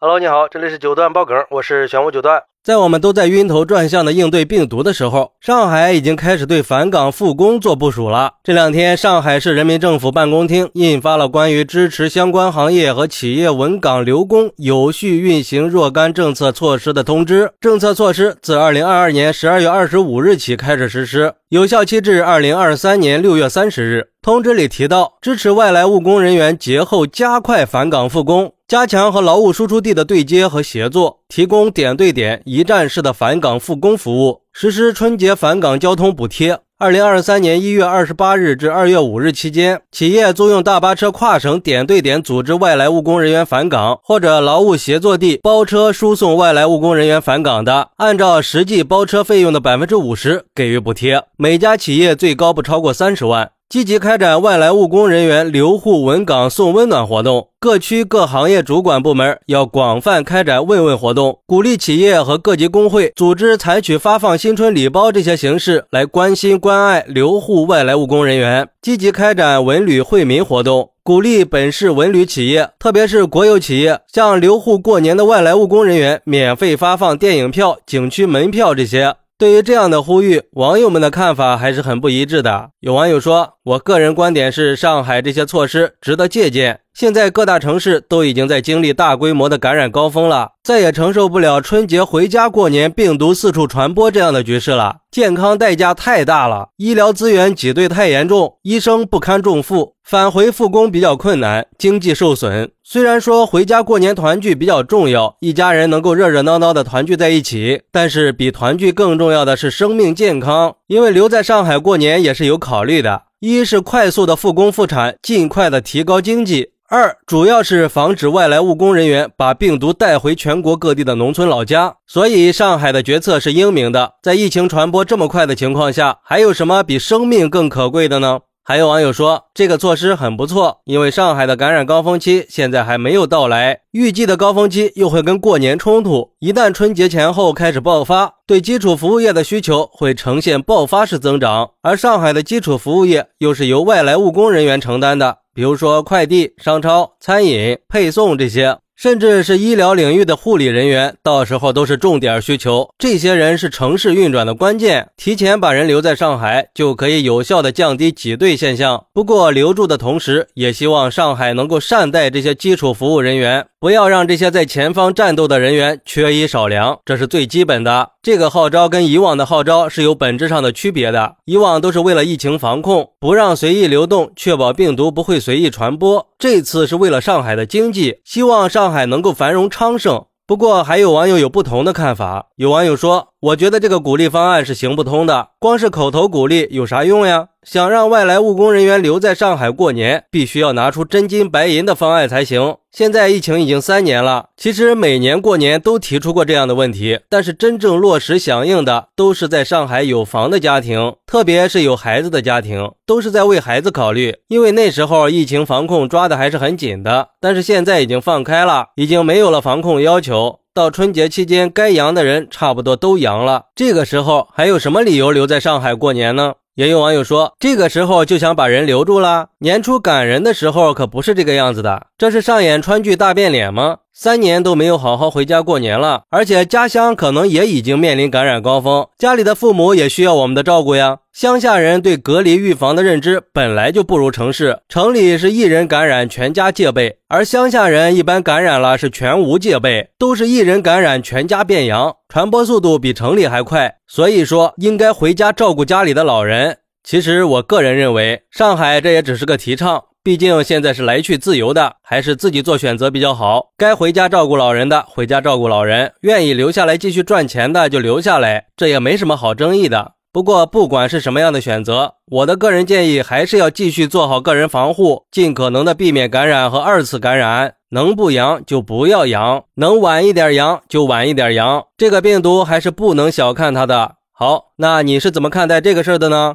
Hello，你好，这里是九段爆梗，我是玄武九段。在我们都在晕头转向的应对病毒的时候，上海已经开始对返岗复工做部署了。这两天，上海市人民政府办公厅印发了关于支持相关行业和企业稳岗留工、有序运行若干政策措施的通知。政策措施自二零二二年十二月二十五日起开始实施，有效期至二零二三年六月三十日。通知里提到，支持外来务工人员节后加快返岗复工。加强和劳务输出地的对接和协作，提供点对点、一站式的返岗复工服务，实施春节返岗交通补贴。二零二三年一月二十八日至二月五日期间，企业租用大巴车跨省点对点组织外来务工人员返岗，或者劳务协作地包车输送外来务工人员返岗的，按照实际包车费用的百分之五十给予补贴，每家企业最高不超过三十万。积极开展外来务工人员留沪稳岗送温暖活动，各区各行业主管部门要广泛开展慰问活动，鼓励企业和各级工会组织采取发放新春礼包这些形式来关心关爱留沪外来务工人员。积极开展文旅惠民活动，鼓励本市文旅企业，特别是国有企业，向留沪过年的外来务工人员免费发放电影票、景区门票这些。对于这样的呼吁，网友们的看法还是很不一致的。有网友说：“我个人观点是，上海这些措施值得借鉴。现在各大城市都已经在经历大规模的感染高峰了，再也承受不了春节回家过年病毒四处传播这样的局势了。健康代价太大了，医疗资源挤兑太严重，医生不堪重负，返回复工比较困难，经济受损。”虽然说回家过年团聚比较重要，一家人能够热热闹闹的团聚在一起，但是比团聚更重要的是生命健康。因为留在上海过年也是有考虑的：一是快速的复工复产，尽快的提高经济；二主要是防止外来务工人员把病毒带回全国各地的农村老家。所以上海的决策是英明的。在疫情传播这么快的情况下，还有什么比生命更可贵的呢？还有网友说，这个措施很不错，因为上海的感染高峰期现在还没有到来，预计的高峰期又会跟过年冲突，一旦春节前后开始爆发，对基础服务业的需求会呈现爆发式增长，而上海的基础服务业又是由外来务工人员承担的，比如说快递、商超、餐饮、配送这些。甚至是医疗领域的护理人员，到时候都是重点需求。这些人是城市运转的关键，提前把人留在上海，就可以有效的降低挤兑现象。不过留住的同时，也希望上海能够善待这些基础服务人员。不要让这些在前方战斗的人员缺衣少粮，这是最基本的。这个号召跟以往的号召是有本质上的区别的。以往都是为了疫情防控，不让随意流动，确保病毒不会随意传播。这次是为了上海的经济，希望上海能够繁荣昌盛。不过，还有网友有不同的看法。有网友说：“我觉得这个鼓励方案是行不通的，光是口头鼓励有啥用呀？想让外来务工人员留在上海过年，必须要拿出真金白银的方案才行。现在疫情已经三年了，其实每年过年都提出过这样的问题，但是真正落实响应的都是在上海有房的家庭，特别是有孩子的家庭，都是在为孩子考虑。因为那时候疫情防控抓的还是很紧的，但是现在已经放开了，已经没有了防控要求。”到春节期间，该阳的人差不多都阳了。这个时候还有什么理由留在上海过年呢？也有网友说，这个时候就想把人留住了。年初赶人的时候可不是这个样子的，这是上演川剧大变脸吗？三年都没有好好回家过年了，而且家乡可能也已经面临感染高峰，家里的父母也需要我们的照顾呀。乡下人对隔离预防的认知本来就不如城市，城里是一人感染全家戒备，而乡下人一般感染了是全无戒备，都是一人感染全家变阳，传播速度比城里还快。所以说，应该回家照顾家里的老人。其实我个人认为，上海这也只是个提倡。毕竟现在是来去自由的，还是自己做选择比较好。该回家照顾老人的回家照顾老人，愿意留下来继续赚钱的就留下来，这也没什么好争议的。不过不管是什么样的选择，我的个人建议还是要继续做好个人防护，尽可能的避免感染和二次感染。能不阳就不要阳，能晚一点阳就晚一点阳。这个病毒还是不能小看它的。好，那你是怎么看待这个事儿的呢？